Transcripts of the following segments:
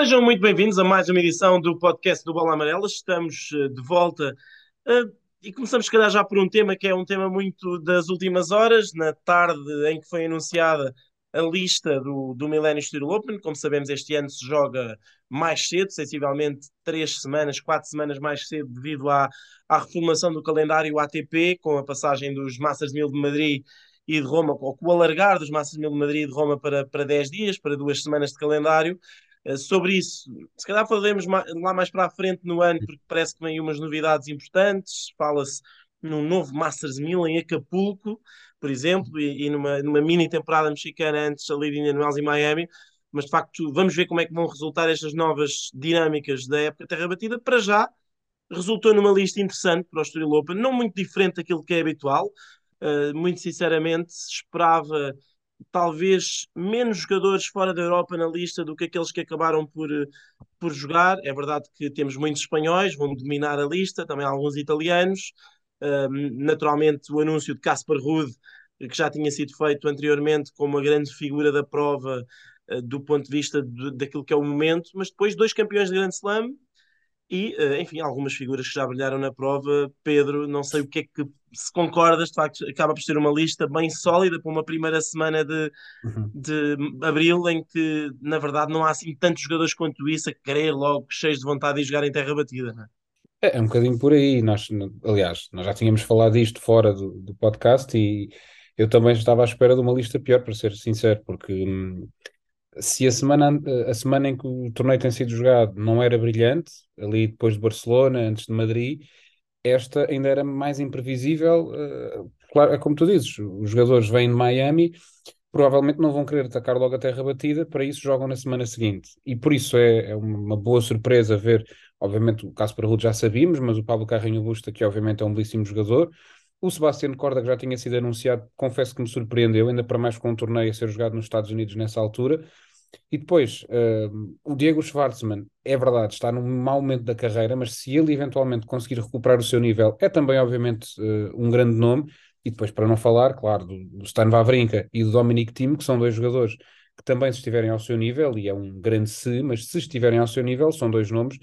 Sejam muito bem-vindos a mais uma edição do podcast do Bola Amarela. Estamos uh, de volta uh, e começamos, se calhar, já por um tema que é um tema muito das últimas horas. Na tarde em que foi anunciada a lista do, do Millennium Steel Open, como sabemos, este ano se joga mais cedo, sensivelmente três semanas, quatro semanas mais cedo, devido à, à reformulação do calendário ATP, com a passagem dos Masters 1000 de Madrid e de Roma, ou com o alargar dos Masters 1000 de Madrid e de Roma para, para 10 dias, para duas semanas de calendário. Eh, sobre isso, se calhar falaremos lá mais para a frente no ano, porque parece que vem umas novidades importantes. Fala-se num novo Masters 1000 em Acapulco, por exemplo, e, e numa, numa, mini temporada mexicana antes ali de Indian Wells e Miami. Mas de facto, vamos ver como é que vão resultar estas novas dinâmicas da época terra batida. Para já, resultou numa lista interessante para o Estoril Open, não muito diferente daquilo que é habitual. Uh, muito sinceramente, esperava talvez menos jogadores fora da Europa na lista do que aqueles que acabaram por, por jogar. É verdade que temos muitos espanhóis, vão dominar a lista, também alguns italianos. naturalmente, o anúncio de Casper Ruud, que já tinha sido feito anteriormente como a grande figura da prova uh, do ponto de vista de, daquilo que é o momento, mas depois dois campeões de Grande Slam e, uh, enfim, algumas figuras que já brilharam na prova. Pedro, não sei o que é que se concordas, de facto, acaba por ser uma lista bem sólida para uma primeira semana de, uhum. de abril, em que, na verdade, não há assim tantos jogadores quanto isso a querer logo cheios de vontade de jogar em terra batida, não é? É, é um bocadinho por aí. Nós, aliás, nós já tínhamos falado disto fora do, do podcast e eu também estava à espera de uma lista pior, para ser sincero, porque hum, se a semana, a semana em que o torneio tem sido jogado não era brilhante, ali depois de Barcelona, antes de Madrid, esta ainda era mais imprevisível. Uh, claro, é como tu dizes, os jogadores vêm de Miami, provavelmente não vão querer atacar logo a terra batida, para isso jogam na semana seguinte. E por isso é, é uma boa surpresa ver, obviamente o caso para Ruud já sabíamos, mas o Pablo Carrinho Busta, que obviamente é um belíssimo jogador, o Sebastião Corda, que já tinha sido anunciado, confesso que me surpreendeu, ainda para mais com um torneio a ser jogado nos Estados Unidos nessa altura. E depois, uh, o Diego Schwartzman, é verdade, está num mau momento da carreira, mas se ele eventualmente conseguir recuperar o seu nível, é também, obviamente, uh, um grande nome. E depois, para não falar, claro, do, do Stan Wawrinka e do Dominic Thiem, que são dois jogadores que também, se estiverem ao seu nível, e é um grande se, mas se estiverem ao seu nível, são dois nomes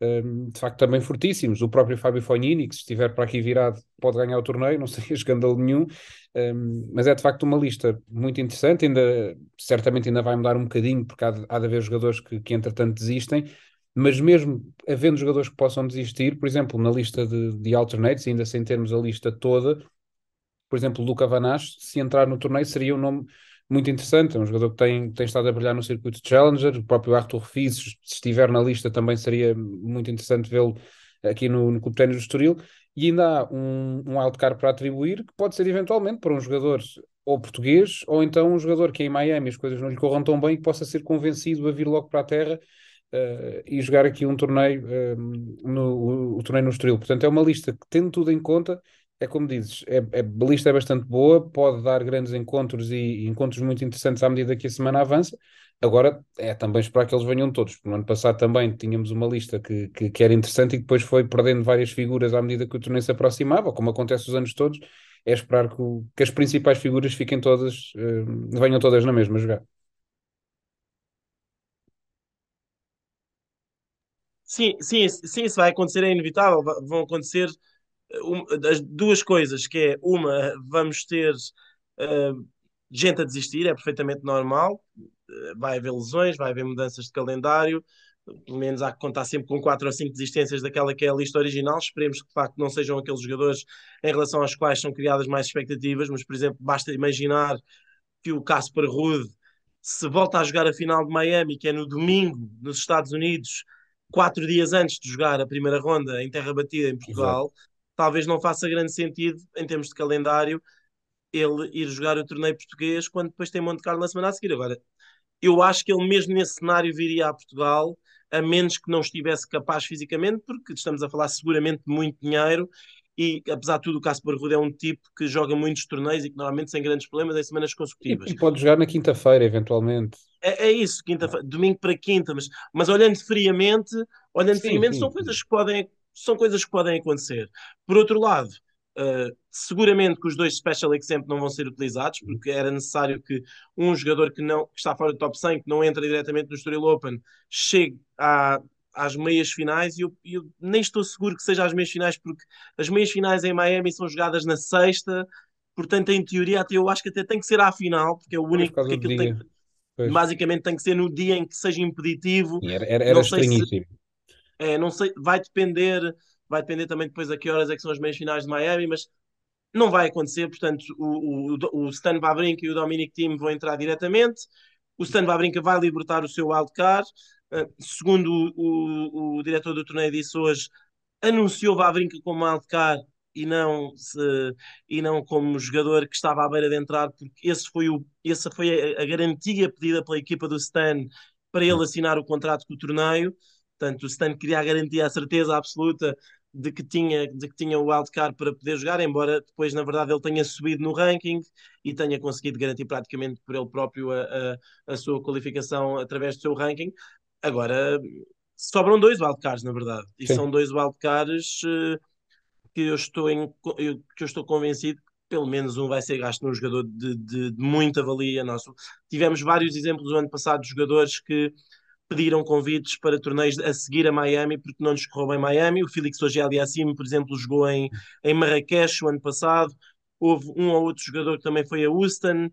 um, de facto também fortíssimos. O próprio Fábio Fognini, que se estiver para aqui virado, pode ganhar o torneio, não sei escândalo nenhum, um, mas é de facto uma lista muito interessante. Ainda, certamente ainda vai mudar um bocadinho, porque há de, há de haver jogadores que, que entretanto desistem. Mas mesmo havendo jogadores que possam desistir, por exemplo, na lista de, de alternates, ainda sem termos a lista toda, por exemplo, Luca Vanache, se entrar no torneio, seria um nome muito interessante. É um jogador que tem, tem estado a brilhar no circuito de Challenger. O próprio Arthur Fis, se estiver na lista, também seria muito interessante vê-lo aqui no, no Clube Ténis do Estoril. E ainda há um, um wildcard para atribuir, que pode ser eventualmente para um jogador ou português, ou então um jogador que é em Miami as coisas não lhe corram tão bem que possa ser convencido a vir logo para a terra uh, e jogar aqui um torneio, uh, no, o, o torneio no Estoril. Portanto, é uma lista que, tendo tudo em conta, é como dizes, é, é, a lista é bastante boa, pode dar grandes encontros e, e, encontros muito interessantes à medida que a semana avança. Agora é também esperar que eles venham todos, porque no ano passado também tínhamos uma lista que, que, que, era interessante e depois foi perdendo várias figuras à medida que o torneio se aproximava, como acontece os anos todos. É esperar que, que as principais figuras fiquem todas, uh, venham todas na mesma jogar. Sim, sim, sim, isso vai acontecer, é inevitável. Vão acontecer um, as duas coisas, que é uma, vamos ter uh, gente a desistir, é perfeitamente normal, uh, vai haver lesões, vai haver mudanças de calendário, pelo menos há que contar sempre com quatro ou cinco desistências daquela que é a lista original. Esperemos que de facto não sejam aqueles jogadores em relação aos quais são criadas mais expectativas, mas por exemplo, basta imaginar que o Casper Ruud se volta a jogar a final de Miami, que é no domingo, nos Estados Unidos, quatro dias antes de jogar a primeira ronda em terra batida em Portugal, Exato talvez não faça grande sentido, em termos de calendário, ele ir jogar o torneio português quando depois tem Monte Carlo na semana a seguir. Agora, eu acho que ele mesmo nesse cenário viria a Portugal, a menos que não estivesse capaz fisicamente, porque estamos a falar seguramente de muito dinheiro e apesar de tudo o Casper Ruud é um tipo que joga muitos torneios e que normalmente sem grandes problemas em semanas consecutivas. E, pode jogar na quinta-feira, eventualmente. É, é isso, quinta domingo para quinta, mas, mas olhando friamente, olhando sim, friamente, sim, são coisas que podem são coisas que podem acontecer. Por outro lado, Uh, seguramente que os dois Special Exempt não vão ser utilizados, porque era necessário que um jogador que, não, que está fora do top 100, que não entra diretamente no Estoril Open, chegue à, às meias finais e eu, eu, nem estou seguro que seja às meias finais, porque as meias finais em Miami são jogadas na sexta, portanto, em teoria, até eu acho que até tem que ser à final, porque é o único que aquilo tem pois. basicamente tem que ser no dia em que seja impeditivo. Era, era, era estranhíssimo. Se, é, não sei, vai depender, vai depender também depois a que horas é que são as meias finais de Miami, mas não vai acontecer, portanto, o, o, o Stan Wawrinka e o Dominic Thiem vão entrar diretamente. O Stan Wawrinka vai libertar o seu wildcard. Uh, segundo o, o, o, diretor do torneio disse hoje, anunciou Vavrinca como wildcard e não, se, e não como jogador que estava à beira de entrar, porque esse foi o, essa foi a, a garantia pedida pela equipa do Stan para ele assinar o contrato com o torneio. Portanto, o Stan queria a garantia, a certeza absoluta de que tinha, de que tinha o wildcard para poder jogar, embora depois, na verdade, ele tenha subido no ranking e tenha conseguido garantir praticamente por ele próprio a, a, a sua qualificação através do seu ranking. Agora, sobram dois wildcards, na verdade, e Sim. são dois wildcards uh, que, eu estou em, que eu estou convencido que pelo menos um vai ser gasto num jogador de, de, de muita valia nosso. Tivemos vários exemplos no ano passado de jogadores que pediram convites para torneios a seguir a Miami porque não lhes correu bem Miami. O Félix Auger-Aliassime, por exemplo, jogou em, em Marrakech o ano passado. Houve um ou outro jogador que também foi a Houston.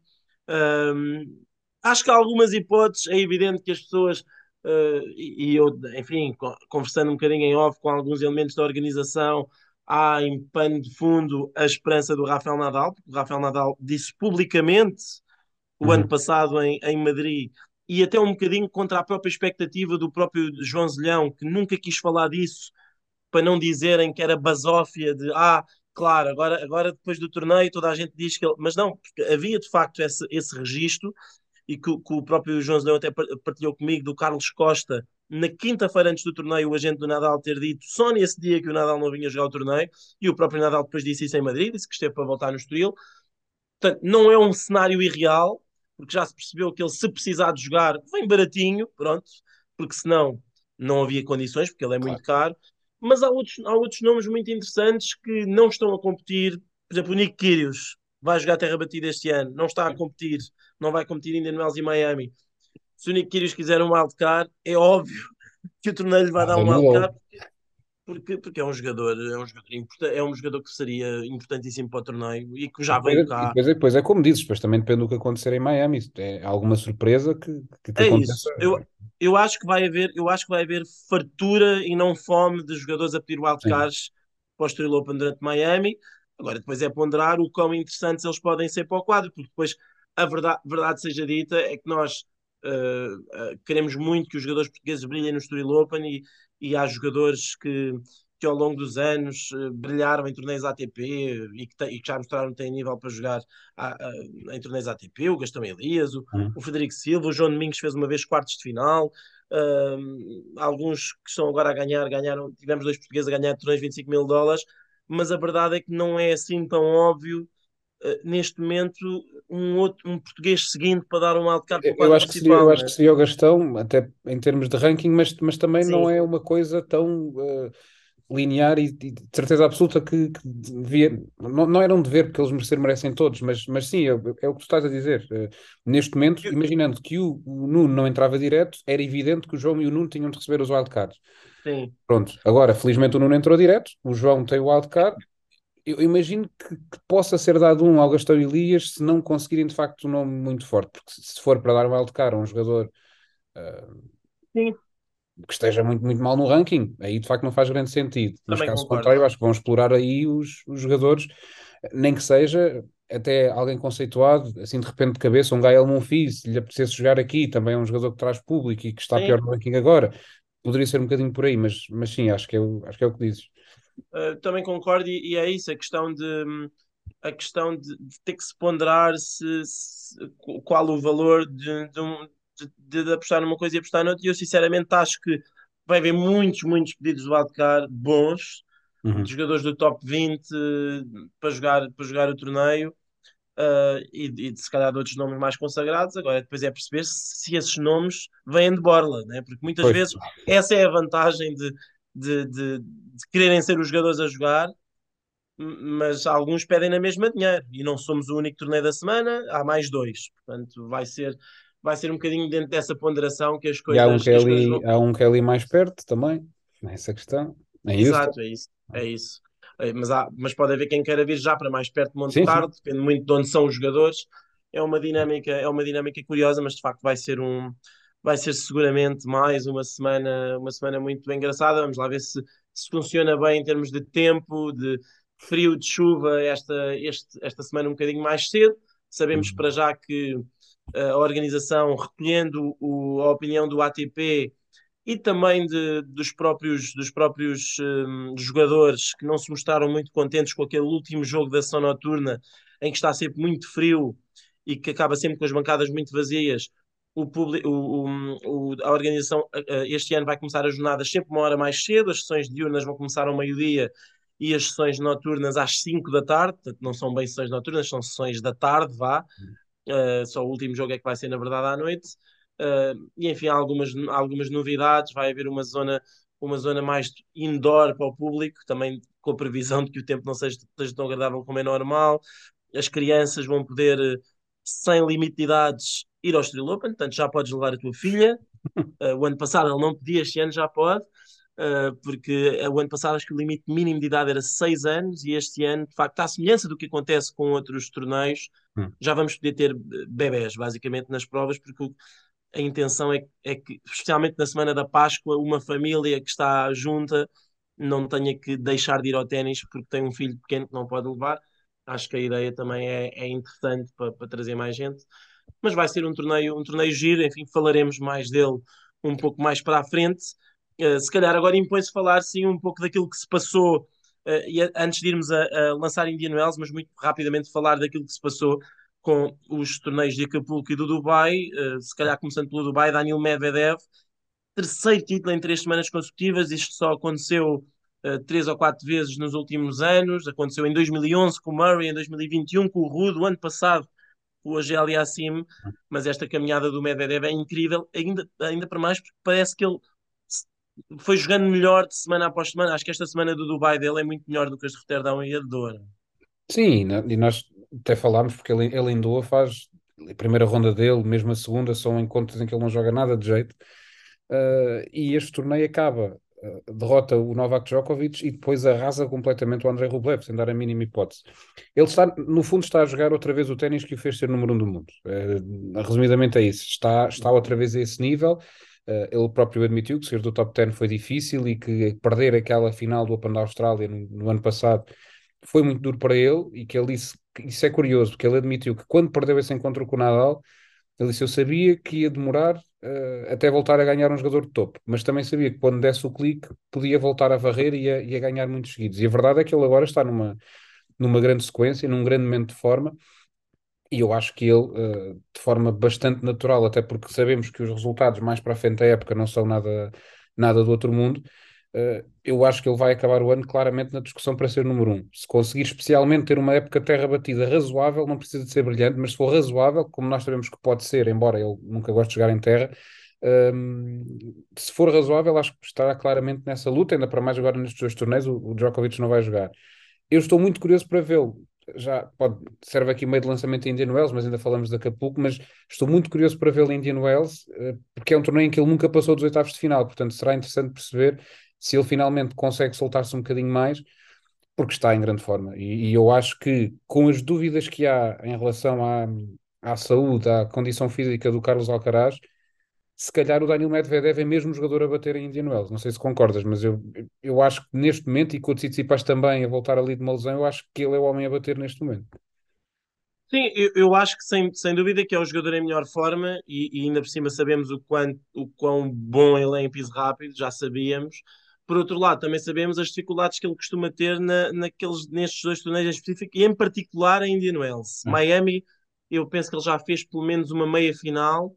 Um, acho que há algumas hipóteses. É evidente que as pessoas Uh, e, e, eu, enfim, conversando um bocadinho em off com alguns elementos da organização, há em pano de fundo a esperança do Rafael Nadal, porque o Rafael Nadal disse publicamente o uhum. ano passado em, em Madrid e até um bocadinho contra a própria expectativa do próprio João Zelhão, que nunca quis falar disso, para não dizerem que era basófia de ah, claro, agora, agora depois do torneio toda a gente diz que ele. Mas não, havia de facto esse, esse registro e que, que o próprio João Leão até partilhou comigo, do Carlos Costa, na quinta-feira antes do torneio, o agente do Nadal ter dito só nesse dia que o Nadal não vinha jogar o torneio, e o próprio Nadal depois disse isso em Madrid, disse que esteve para voltar no Estoril. Portanto, não é um cenário irreal, porque já se percebeu que ele, se precisar de jogar, vem baratinho, pronto, porque senão não havia condições, porque ele é muito caro. Mas há outros, há outros nomes muito interessantes que não estão a competir. Por exemplo, o Nick Kyrgios vai jogar terra batida este ano, não está a competir não vai competir ainda no Els e Miami. Se o Nick Kyrgios quiser um wildcard, é óbvio que o torneio lhe vai ah, dar um wildcard porque, porque é um jogador, é um jogador, é um jogador que seria importantíssimo para o torneio e que já veio cá. Depois é, depois é como dizes, depois também depende do que acontecer em Miami. É alguma surpresa que, que te é aconteça. Isso. Eu, eu acho que vai haver, eu acho que vai haver fartura e não fome de jogadores a pedir wildcards para o Estoril Open durante Miami. Agora depois é ponderar o quão interessantes eles podem ser para o quadro, porque depois a verdade, verdade seja dita, é que nós queremos muito que os jogadores portugueses brilhem no Estoril Open e, e há jogadores que, que ao longo dos anos uh, brilharam em torneios ATP e que, e que, já mostraram que têm nível para jogar a, a, em torneios ATP, o Gastão Elias, o, uhum. o, Frederico Silva, o João Domingos fez uma vez quartos de final, alguns que estão agora a ganhar, ganharam, tivemos dois portugueses a ganhar torneios de 25 mil dólares, mas a verdade é que não é assim tão óbvio eh, neste momento um outro um português seguinte para dar um wildcard para o eu acho que seria, Eu acho que seria o Gastão, até em termos de ranking, mas, mas também Sim. não é uma coisa tão uh, linear e, e, de certeza absoluta que, que devia. Não, não era um dever, porque eles merecer, merecem todos, mas, mas sim, é, é o que tu estás a dizer. Uh, neste momento, eu... imaginando que o, o, Nuno não entrava direto, era evidente que o João e o Nuno tinham de receber os wildcards. Sim. Pronto, agora felizmente o Nuno entrou direto, o João tem o wildcard eu imagino que, que, possa ser dado um ao Gastão Elias se não conseguirem de facto um nome muito forte, porque se for para dar um wildcard a um jogador uh, que esteja muito, muito mal no ranking, aí de facto não faz grande sentido. Mas Também caso concordo. contrário, acho que vão explorar aí os, os jogadores, nem que seja até alguém conceituado, assim de repente de cabeça, um Gael Monfils, se lhe apetecesse jogar aqui, também é um jogador que traz público e que está sim. pior no ranking agora, poderia ser um bocadinho por aí, mas, mas sim, acho que, é o, acho que é o que dizes. Uh, também concordo e, e, é isso, a questão de a questão de, de ter que se ponderar se, se, qual o valor de, de, um, de, de, apostar numa coisa e apostar noutra. E eu sinceramente acho que vai haver muitos, muitos pedidos de wildcard bons, uhum. de jogadores do top 20 para jogar, para jogar o torneio. Uh, e, e de se calhar de outros nomes mais consagrados, agora depois é perceber se, se esses nomes vêm de borla, né? porque muitas pois. vezes essa é a vantagem de, de, de, de quererem ser os jogadores a jogar, mas alguns pedem na mesma dinheiro e não somos o único torneio da semana, há mais dois. Portanto, vai ser, vai ser um bocadinho dentro dessa ponderação que as coisas. E há um que é ali, vão... há um que é ali mais perto também, nessa questão. É Exato, é isso. É isso. É, mas, há, mas pode haver quem queira vir já para mais perto de Monte Carlo, depende muito de onde são os jogadores. É uma dinâmica, é uma dinâmica curiosa, mas de facto vai ser um vai ser seguramente mais uma semana, uma semana muito engraçada. Vamos lá ver se, se funciona bem em termos de tempo, de frio, de chuva, esta, este, esta semana um bocadinho mais cedo. Sabemos uhum. para já que eh, a organização, recolhendo o, a opinião do ATP e também de, dos próprios, dos próprios um, jogadores que não se mostraram muito contentes com aquele último jogo da ação noturna, em que está sempre muito frio e que acaba sempre com as bancadas muito vazias. O, o, o, a organização este ano vai começar as jornadas sempre uma hora mais cedo, as sessões diurnas vão começar ao meio-dia e as sessões noturnas às 5 da tarde, portanto não são bem sessões noturnas, são sessões da tarde, vá. Uh, só o último jogo é que vai ser na verdade à noite. Uh, e enfim, há algumas, algumas novidades, vai haver uma zona, uma zona mais indoor para o público, também com a previsão de que o tempo não seja, seja tão agradável como é normal. As crianças vão poder, sem limite de idades, ir ao Street Open, portanto já podes levar a tua filha. Uh, o ano passado ele não podia, este ano já pode. Uh, porque o ano passado acho que o limite mínimo de idade era 6 anos e este ano, de facto, à semelhança do que acontece com outros torneios, hum. já vamos poder ter bebés, basicamente, nas provas, porque a intenção é, é que, especialmente na semana da Páscoa, uma família que está junta não tenha que deixar de ir ao ténis porque tem um filho pequeno que não pode levar. Acho que a ideia também é, é interessante para, para trazer mais gente. Mas vai ser um torneio, um torneio giro, enfim, falaremos mais dele um pouco mais para a frente. Uh, se calhar agora impõe-se falar sim um pouco daquilo que se passou uh, e antes de irmos a, a lançar Indian Wells, mas muito rapidamente falar daquilo que se passou com os torneios de Acapulco e do Dubai, uh, se calhar começando pelo Dubai, Daniel Medvedev, terceiro título em três semanas consecutivas, isto só aconteceu uh, três ou quatro vezes nos últimos anos, aconteceu em 2011 com o Murray, em 2021 com o Rudo, o ano passado o Agel Yassim, mas esta caminhada do Medvedev é incrível, ainda, ainda para mais porque parece que ele foi jogando melhor de semana após semana, acho que esta semana do Dubai dele é muito melhor do que as de Roterdão e a de Doha. Sim, e nós até falámos, porque ele, ele em Doha faz a primeira ronda dele, mesmo a segunda, são encontros em que ele não joga nada de jeito. Uh, e este torneio acaba, derrota o Novak Djokovic e depois arrasa completamente o Andrei Rublev, sem dar a mínima hipótese. Ele está, no fundo, está a jogar outra vez o ténis que o fez ser número um do mundo. Uh, resumidamente é isso. Está, está outra vez a esse nível. ele próprio admitiu que sair do top 10 foi difícil e que perder aquela final do Open da Austrália no, no ano passado foi muito duro para ele e que ele disse, isso é curioso, porque ele admitiu que quando perdeu esse encontro com o Nadal, ele disse, eu sabia que ia demorar uh, até voltar a ganhar um jogador de topo, mas também sabia que quando desse o clique podia voltar a varrer e a, e a ganhar muitos seguidos. E a verdade é que ele agora está numa, numa grande sequência, num grande momento de forma, e eu acho que ele, uh, de forma bastante natural, até porque sabemos que os resultados mais para a frente da época não são nada, nada do outro mundo, eu acho que ele vai acabar o ano claramente na discussão para ser número um. Se conseguir especialmente ter uma época terra batida razoável, não precisa de ser brilhante, mas se for razoável, como nós sabemos que pode ser, embora ele nunca goste de jogar em terra, um, se for razoável, acho que estará claramente nessa luta, ainda para mais agora nestes dois torneios, o, o Djokovic não vai jogar. Eu estou muito curioso para vê-lo. Já pode, serve aqui meio de lançamento em Indian Wells, mas ainda falamos de Acapulco, mas estou muito curioso para vê-lo em Indian Wells, uh, porque é um torneio em que ele nunca passou dos oitavos de final, portanto será interessante perceber se ele finalmente consegue soltar-se um bocadinho mais, porque está em grande forma. E, e, eu acho que, com as dúvidas que há em relação à, à saúde, à condição física do Carlos Alcaraz, se calhar o Daniel Medvedev é mesmo jogador a bater em Indian Wells. Não sei se concordas, mas eu, eu acho que neste momento, e com o Tsitsipas também a voltar ali de uma lesão, eu acho que ele é o homem a bater neste momento. Sim, eu, eu, acho que sem, sem dúvida que é o jogador em melhor forma e, e ainda por cima sabemos o, quanto, o quão bom ele é em piso rápido, já sabíamos. Por outro lado, também sabemos as dificuldades que ele costuma ter na, naqueles, nestes dois torneios em específico, e em particular a Indian Wells. Hum. Miami, eu penso que ele já fez pelo menos uma meia final,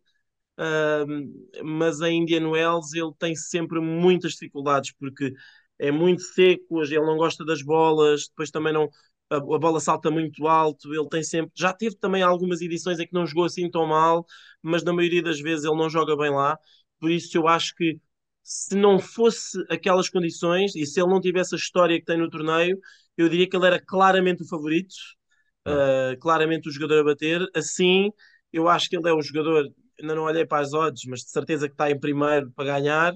uh, mas a Indian Wells ele tem sempre muitas dificuldades, porque é muito seco, ele não gosta das bolas, depois também não. A, a bola salta muito alto, ele tem sempre. Já teve também algumas edições em que não jogou assim tão mal, mas na maioria das vezes ele não joga bem lá. Por isso eu acho que se não fosse aquelas condições e se ele não tivesse a história que tem no torneio, eu diria que ele era claramente o favorito, uh, claramente o jogador a bater. Assim, eu acho que ele é o jogador, ainda não olhei para as odds, mas de certeza que está em primeiro para ganhar.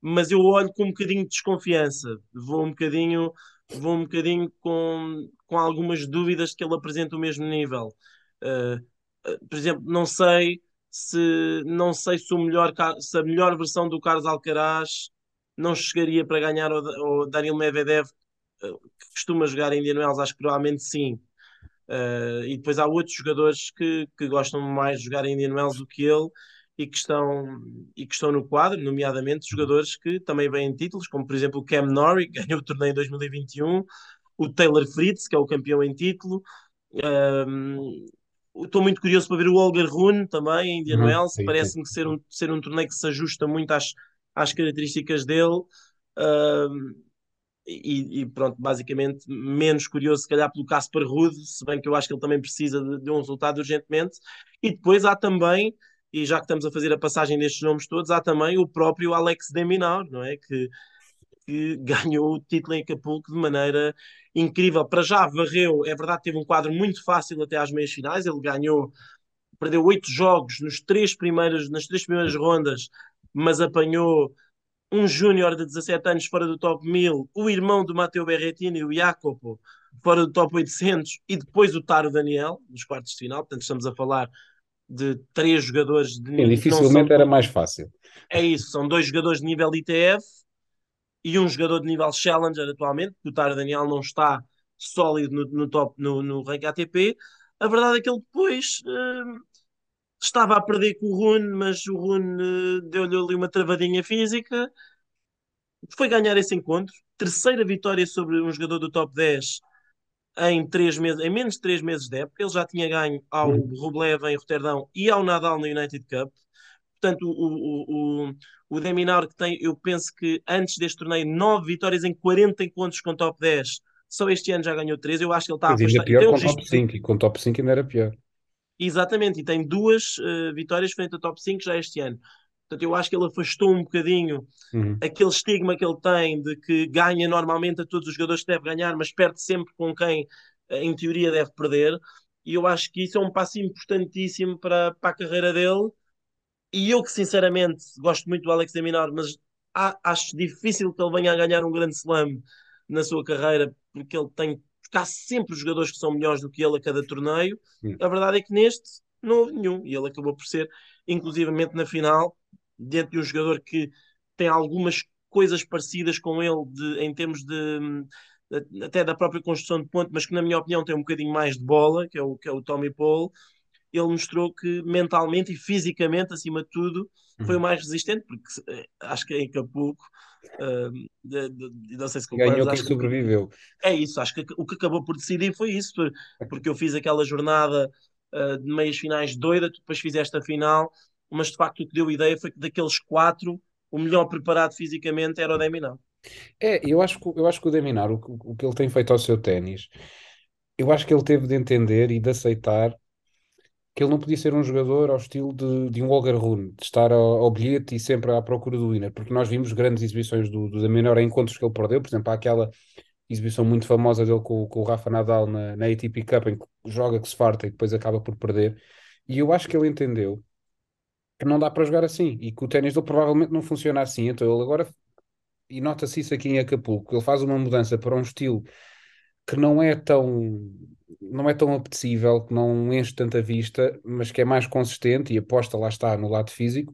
Mas eu olho com um bocadinho de desconfiança, vou um bocadinho, vou um bocadinho com, com algumas dúvidas que ele apresenta o mesmo nível. Uh, por exemplo, não sei se não sei se o melhor se a melhor versão do Carlos Alcaraz não chegaria para ganhar o, o Daniel Medvedev que costuma jogar em Indian Wells, acho que provavelmente sim. Uh, e depois há outros jogadores que, que gostam mais de jogar em Indian Wells do que ele e que estão, e que estão no quadro, nomeadamente jogadores que também vêm em títulos, como por exemplo o Cam Norrie, que ganhou o torneio em 2021, o Taylor Fritz, que é o campeão em título. Estou muito curioso para ver o Olger Rune também em Indian uhum, Wells, parece-me ser um, ser um torneio que se ajusta muito às, às características dele. Uh, e, e, pronto, basicamente menos curioso se calhar pelo Casper Ruud, se bem que eu acho que ele também precisa de, de, um resultado urgentemente. E depois há também, e já que estamos a fazer a passagem destes nomes todos, há também o próprio Alex Deminaur, não é? Que, que ganhou o título em Acapulco de maneira incrível. Para já varreu, é verdade, teve um quadro muito fácil até às meias finais, ele ganhou, perdeu oito jogos nos três primeiros, nas três primeiras rondas, mas apanhou um júnior de 17 anos fora do top 1000, o irmão do Matteo Berrettini, o Jacopo, fora do top 800, e depois o Taro Daniel, nos quartos de final. Portanto, estamos a falar de três jogadores de nível. Dificilmente era mais fácil. É isso, são dois jogadores de nível ITF e um jogador de nível Challenger atualmente, porque o Taro Daniel não está sólido no, no top no, no ranking ATP. A verdade é que ele depois uh, estava a perder com o Rune, mas o Rune uh, deu-lhe ali uma travadinha física. Foi ganhar esse encontro. Terceira vitória sobre um jogador do top 10 em, três meses, em menos de 3 meses de época. Ele já tinha ganho ao uhum. Rublev em Roterdão e ao Nadal na United Cup. Portanto, o, o, o, o Deminar que tem, eu penso que antes deste torneio, 9 vitórias em 40 encontros com top 10. Só este ano já ganhou 3. Eu acho que ele está a apostar. pior com registro... top 5 e com top 5 ainda era pior. Exatamente, e tem duas uh, vitórias frente ao top 5 já este ano. Portanto, eu acho que ele afastou um bocadinho uhum. aquele estigma que ele tem de que ganha normalmente a todos os jogadores que deve ganhar, mas perde sempre com quem, eh, em teoria, deve perder. E eu acho que isso é um passo importantíssimo para, para a carreira dele. E eu que, sinceramente, gosto muito do Alex de Minor, mas acho difícil que ele venha a ganhar um grande slam na sua carreira, porque ele tem porque há sempre jogadores que são melhores do que ele a cada torneio. Sim. A verdade é que neste não houve nenhum e ele acabou por ser, inclusivamente na final, dentro de um jogador que tem algumas coisas parecidas com ele de, em termos de, de, até da própria construção de ponto, mas que na minha opinião tem um bocadinho mais de bola, que é o, que é o Tommy Paul. Ele mostrou que mentalmente e fisicamente, acima de tudo, foi o uhum. mais resistente, porque eh, acho que em Acapulco Uh, de, não sei se concordas, Ganhou quem sobreviveu. é isso, acho que o que acabou por decidir foi isso, porque eu fiz aquela jornada uh, de meias finais doida, tu depois fizeste a final, mas de facto o que deu ideia foi que daqueles quatro, o melhor preparado fisicamente era o Deminar. É, eu acho que, eu acho que o Deminar, o, o que ele tem feito ao seu ténis, eu acho que ele teve de entender e de aceitar que ele não podia ser um jogador ao estilo de, de um Olga Rune, de estar ao, ao, bilhete e sempre à procura do winner, porque nós vimos grandes exibições do, do Menor em encontros que ele perdeu, por exemplo, há aquela exibição muito famosa dele com, com o Rafa Nadal na, na ATP Cup, em que joga que se farta e depois acaba por perder, e eu acho que ele entendeu que não dá para jogar assim, e que o ténis dele provavelmente não funciona assim, então ele agora, e nota-se isso aqui em Acapulco, ele faz uma mudança para um estilo que não é tão não é tão apetecível, que não enche tanta vista, mas que é mais consistente e aposta lá está no lado físico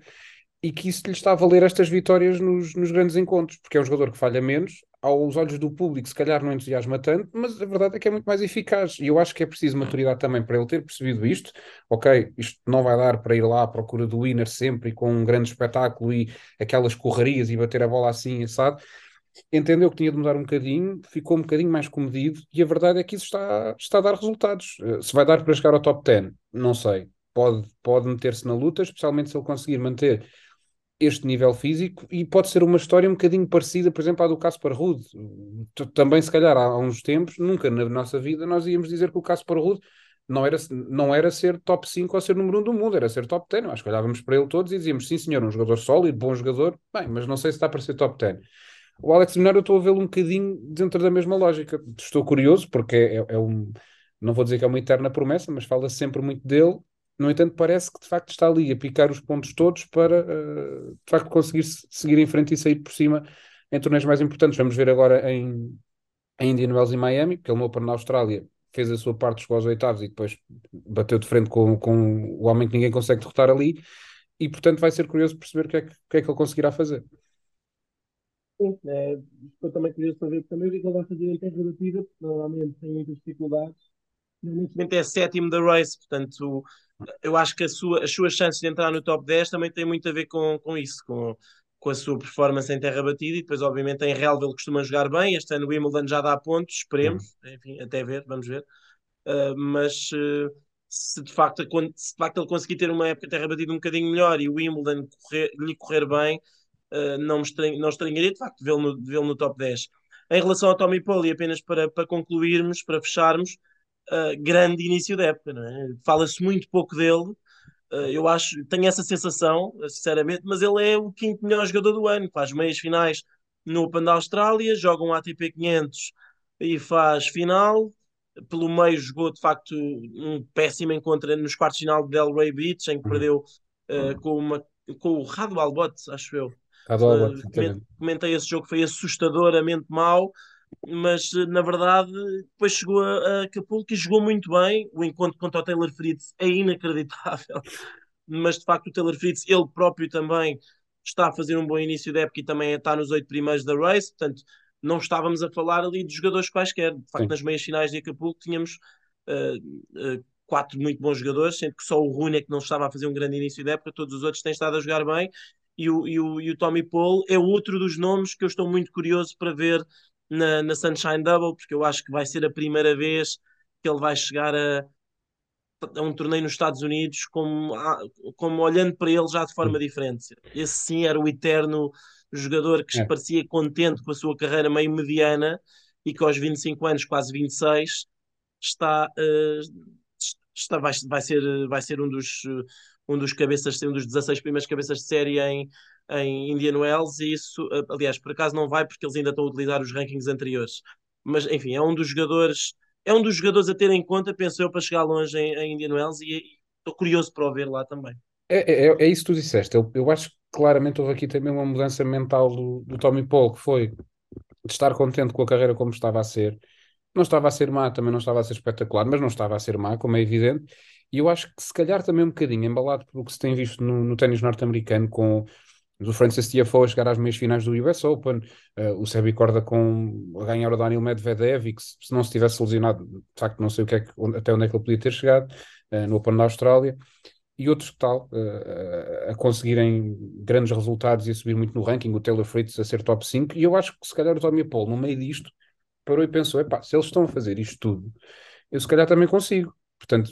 e que isso lhe está a valer estas vitórias nos, nos grandes encontros, porque é um jogador que falha menos, aos olhos do público se calhar não entusiasma tanto, mas a verdade é que é muito mais eficaz e eu acho que é preciso maturidade também para ele ter percebido isto, ok, isto não vai dar para ir lá à procura do winner sempre e com um grande espetáculo e aquelas correrias e bater a bola assim assado, entendeu que tinha de mudar um bocadinho, ficou um bocadinho mais comedido e a verdade é que isso está, está a dar resultados. Eh, se vai dar para chegar ao top 10, não sei. Pode, pode meter-se na luta, especialmente se ele conseguir manter este nível físico e pode ser uma história um bocadinho parecida, por exemplo, à do Casper Ruud. Também, se calhar, há uns tempos, nunca na nossa vida nós íamos dizer que o Casper Ruud não era, não era ser top 5 ou ser número 1 do mundo, era ser top 10. Acho que olhávamos para ele todos e dizíamos, sim senhor, um jogador sólido, bom jogador, bem, mas não sei se está para ser top 10 O Alex Mineiro eu estou a vê-lo um bocadinho dentro da mesma lógica. Estou curioso porque é, é, é um, não vou dizer que é uma eterna promessa, mas fala sempre muito dele. No entanto, parece que de facto está ali a picar os pontos todos para uh, de facto conseguir seguir em frente e sair por cima em torneios mais importantes. Vamos ver agora em, em Indian Wells e Miami, porque ele no Open na Austrália fez a sua parte, chegou aos oitavos e depois bateu de frente com, com o homem que ninguém consegue derrotar ali. E portanto vai ser curioso perceber o que é que, o que, é que ele conseguirá fazer. Sim, é, estou também curioso para ver também o que é que ele vai fazer em terra batida, porque normalmente tem muitas dificuldades neste momento é sétimo da race, portanto, eu acho que sua, as suas chances de entrar no top 10 também têm muito a ver com, com isso, com, com a sua performance em terra batida e depois, obviamente, em relva ele costuma jogar bem. Este ano o Wimbledon já dá pontos, esperemos, uhum. enfim, até ver, vamos ver. Uh, mas uh, se, de facto, se de facto ele conseguir ter uma época terra batida um bocadinho melhor e o Wimbledon correr, lhe correr bem, uh, não, me estranho, não estranharia de facto vê-lo no, vê no top 10. Em relação ao Tommy Paul, e apenas para, para concluirmos, para fecharmos, uh, grande início da época, não é? Fala-se muito pouco dele. Uh, eu acho, tenho essa sensação, sinceramente, mas ele é o quinto melhor jogador do ano. Faz meias finais no Open da Austrália, joga um ATP 500 e faz final. Pelo meio jogou de facto um péssimo encontro nos quartos de final de Delray Beach, em que uhum. perdeu uh, com, uma, com o Rado Albot, acho eu. Albot, uh, comentei esse jogo, foi assustadoramente mau mas eh, na verdade depois chegou a, Acapulco e jogou muito bem. O encontro contra o Taylor Fritz é inacreditável, mas de facto o Taylor Fritz, ele próprio também está a fazer um bom início da época e também está nos oito primeiros da race, portanto não estávamos a falar ali de jogadores quaisquer. De facto, Sim. nas meias finais de Acapulco tínhamos uh, uh, quatro muito bons jogadores, sendo que só o Rune é que não estava a fazer um grande início da época, todos os outros têm estado a jogar bem. E o, e o, e o Tommy Paul é outro dos nomes que eu estou muito curioso para ver na, na Sunshine Double, porque eu acho que vai ser a primeira vez que ele vai chegar a, a um torneio nos Estados Unidos como, como olhando para ele já de forma diferente. Esse sim era o eterno jogador que é. parecia contente com a sua carreira meio mediana e que aos 25 anos, quase 26, está, uh, está vai, vai, ser, vai ser um dos, um dos cabeças, um dos 16 primeiros cabeças de série em, em Indian Wells e isso, eh, aliás, por acaso não vai porque eles ainda estão a utilizar os rankings anteriores. Mas, enfim, é um dos jogadores, é um dos jogadores a ter em conta, penso eu, para chegar longe em, em Indian Wells e estou curioso para o ver lá também. É, é, é isso que tu disseste. Eu, eu acho que claramente houve aqui também uma mudança mental do, do Tommy Paul, que foi de estar contente com a carreira como estava a ser. Não estava a ser má, também não estava a ser espetacular, mas não estava a ser má, como é evidente. E eu acho que se calhar também um bocadinho embalado pelo que se tem visto no, no ténis norte-americano, com o Francis Tiafoe a chegar às meias finais do US Open, uh, o Sebi Corda com a ganhar o Daniel Medvedev, e que se, se não se tivesse lesionado, de facto não sei o que é que, até onde é que ele podia ter chegado, uh, no Open da Austrália, e outros que tal, uh, a conseguirem grandes resultados e a subir muito no ranking, o Taylor Fritz a ser top 5, e eu acho que se calhar o Tommy Paul, no meio disto, parou e pensou, se eles estão a fazer isto tudo, eu se calhar também consigo. Portanto,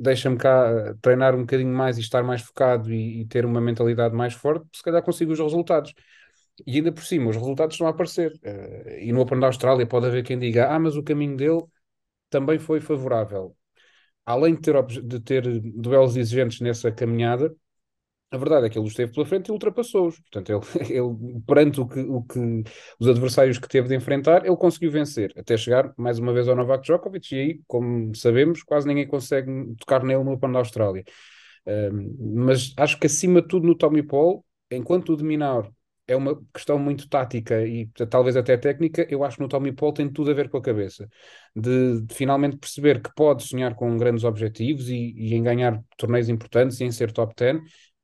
deixa-me cá treinar um bocadinho mais e estar mais focado e, e, ter uma mentalidade mais forte, se calhar consigo os resultados. E ainda por cima, os resultados estão a aparecer. Uh, e no Open da Austrália pode haver quem diga: Ah, mas o caminho dele também foi favorável. Além de ter, de ter duelos exigentes nessa caminhada, a verdade é que ele esteve pela frente e ultrapassou-os. Portanto, ele, ele perante o que, o que, os adversários que teve de enfrentar, ele conseguiu vencer, até chegar mais uma vez ao Novak Djokovic, e aí, como sabemos, quase ninguém consegue tocar nele no Open da Austrália. Um, mas acho que acima de tudo no Tommy Paul, enquanto o de é uma questão muito tática e talvez até técnica, eu acho que no Tommy Paul tem tudo a ver com a cabeça. De, de finalmente perceber que pode sonhar com grandes objetivos e, e, em ganhar torneios importantes e em ser top 10,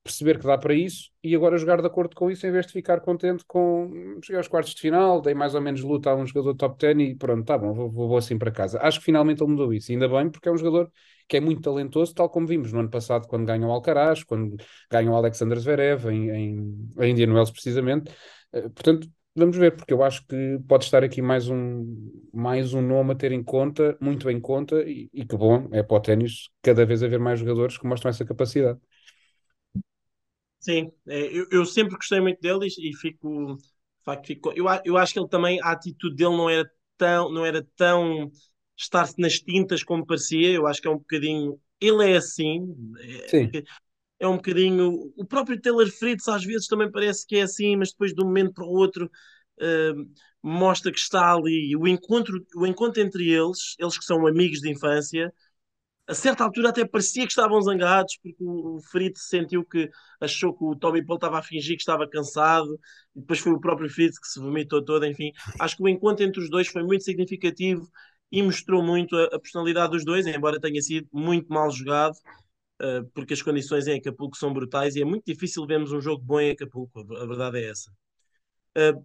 perceber que dá para isso e agora jogar de acordo com isso em vez de ficar contente com chegar aos quartos de final, dei mais ou menos luta a um jogador top 10 e pronto, tá bom, vou, vou, assim para casa. Acho que finalmente ele mudou isso, ainda bem, porque é um jogador que é muito talentoso, tal como vimos no ano passado quando ganhou o Alcaraz, quando ganhou o Alexander Zverev em, em, em Indian Wells precisamente. Uh, portanto, vamos ver, porque eu acho que pode estar aqui mais um, mais um nome a ter em conta, muito em conta, e, e que bom, é para o ténis cada vez haver mais jogadores que mostram essa capacidade. Sim, é, eu, eu, sempre gostei muito dele e, e fico, fico eu, eu acho que ele também, a atitude dele não era tão, não era tão estar-se nas tintas como parecia, eu acho que é um bocadinho, ele é assim, é, é um bocadinho, o próprio Taylor Fritz às vezes também parece que é assim, mas depois de um momento para o outro uh, mostra que está ali o encontro, o encontro entre eles, eles que são amigos de infância. A certa altura até parecia que estavam zangados, porque o, Fritz sentiu que achou que o Tommy Paul estava a fingir que estava cansado, e depois foi o próprio Fritz que se vomitou todo, enfim. Acho que o encontro entre os dois foi muito significativo e mostrou muito a, a personalidade dos dois, embora tenha sido muito mal jogado, uh, porque as condições em Acapulco são brutais e é muito difícil vermos um jogo bom em Acapulco, a verdade é essa. Uh,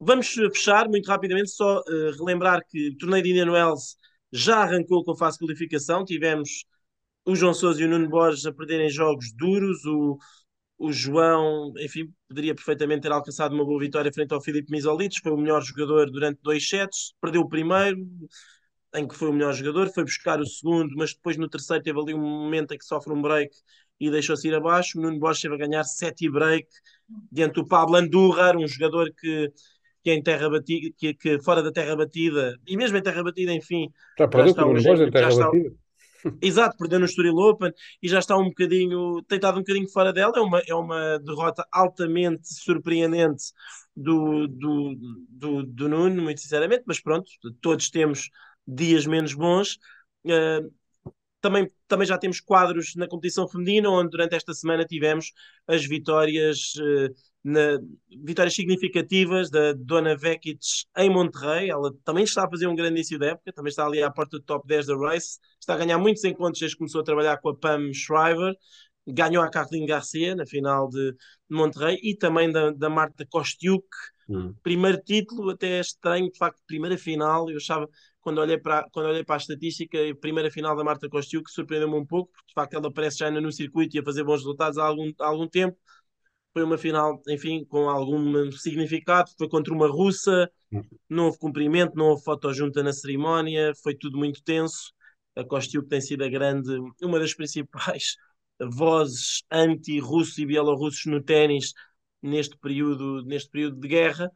vamos fechar muito rapidamente, só uh, relembrar que o torneio de Indian Wells já arrancou com fase de qualificação, tivemos o João Sousa e o Nuno Borges a perderem jogos duros, o, o João, enfim, poderia perfeitamente ter alcançado uma boa vitória frente ao Filipe Misolitos, foi o melhor jogador durante dois sets, perdeu o primeiro, em que foi o melhor jogador, foi buscar o segundo, mas depois no terceiro teve ali um momento em que sofre um break e deixou-se ir abaixo. O Nuno Borges teve a ganhar sete break diante do Pablo Andújar, um jogador que, que é em terra batida, que, que fora da terra batida, e mesmo em terra batida, enfim. Já perdeu com o Borges em terra está, batida? Exato, perdeu no Estoril Open e já está um bocadinho, tem estado um bocadinho fora dela. É uma, é uma derrota altamente surpreendente do, do, do, do Nuno, muito sinceramente, mas pronto, todos temos dias menos bons. Uh, também, também já temos quadros na competição feminina, onde durante esta semana tivemos as vitórias, uh, na, vitórias significativas da Dona Vekic em Monterrey. Ela também está a fazer um grande início da época, também está ali à porta do top 10 da race, está a ganhar muitos encontros desde que começou a trabalhar com a Pam Shriver. Ganhou a Kathleen Garcia na final de Monterrey e também da, da Marta Kostiuk. Hum. Primeiro título, até é estranho, de facto, primeira final. Eu achava, quando olhei para, quando olhei para a estatística, a primeira final da Marta Costiu, que surpreendeu-me um pouco, porque de facto ela aparece já no circuito e a fazer bons resultados há algum, há algum tempo. Foi uma final, enfim, com algum significado. Foi contra uma russa, não houve cumprimento, não houve foto junta na cerimónia, foi tudo muito tenso. A Costiu, que tem sido a grande, uma das principais vozes anti-russos e bielorrussos no ténis neste período, neste período de guerra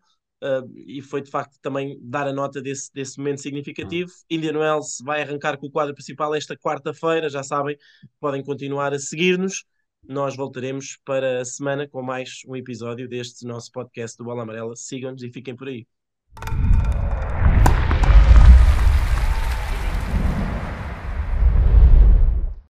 uh, e foi de facto também dar a nota desse, desse momento significativo. Uhum. Indian Wells vai arrancar com o quadro principal esta quarta-feira, já sabem, podem continuar a seguir-nos. Nós voltaremos para a semana com mais um episódio deste nosso podcast do Bola Amarela. Sigam-nos e fiquem por aí.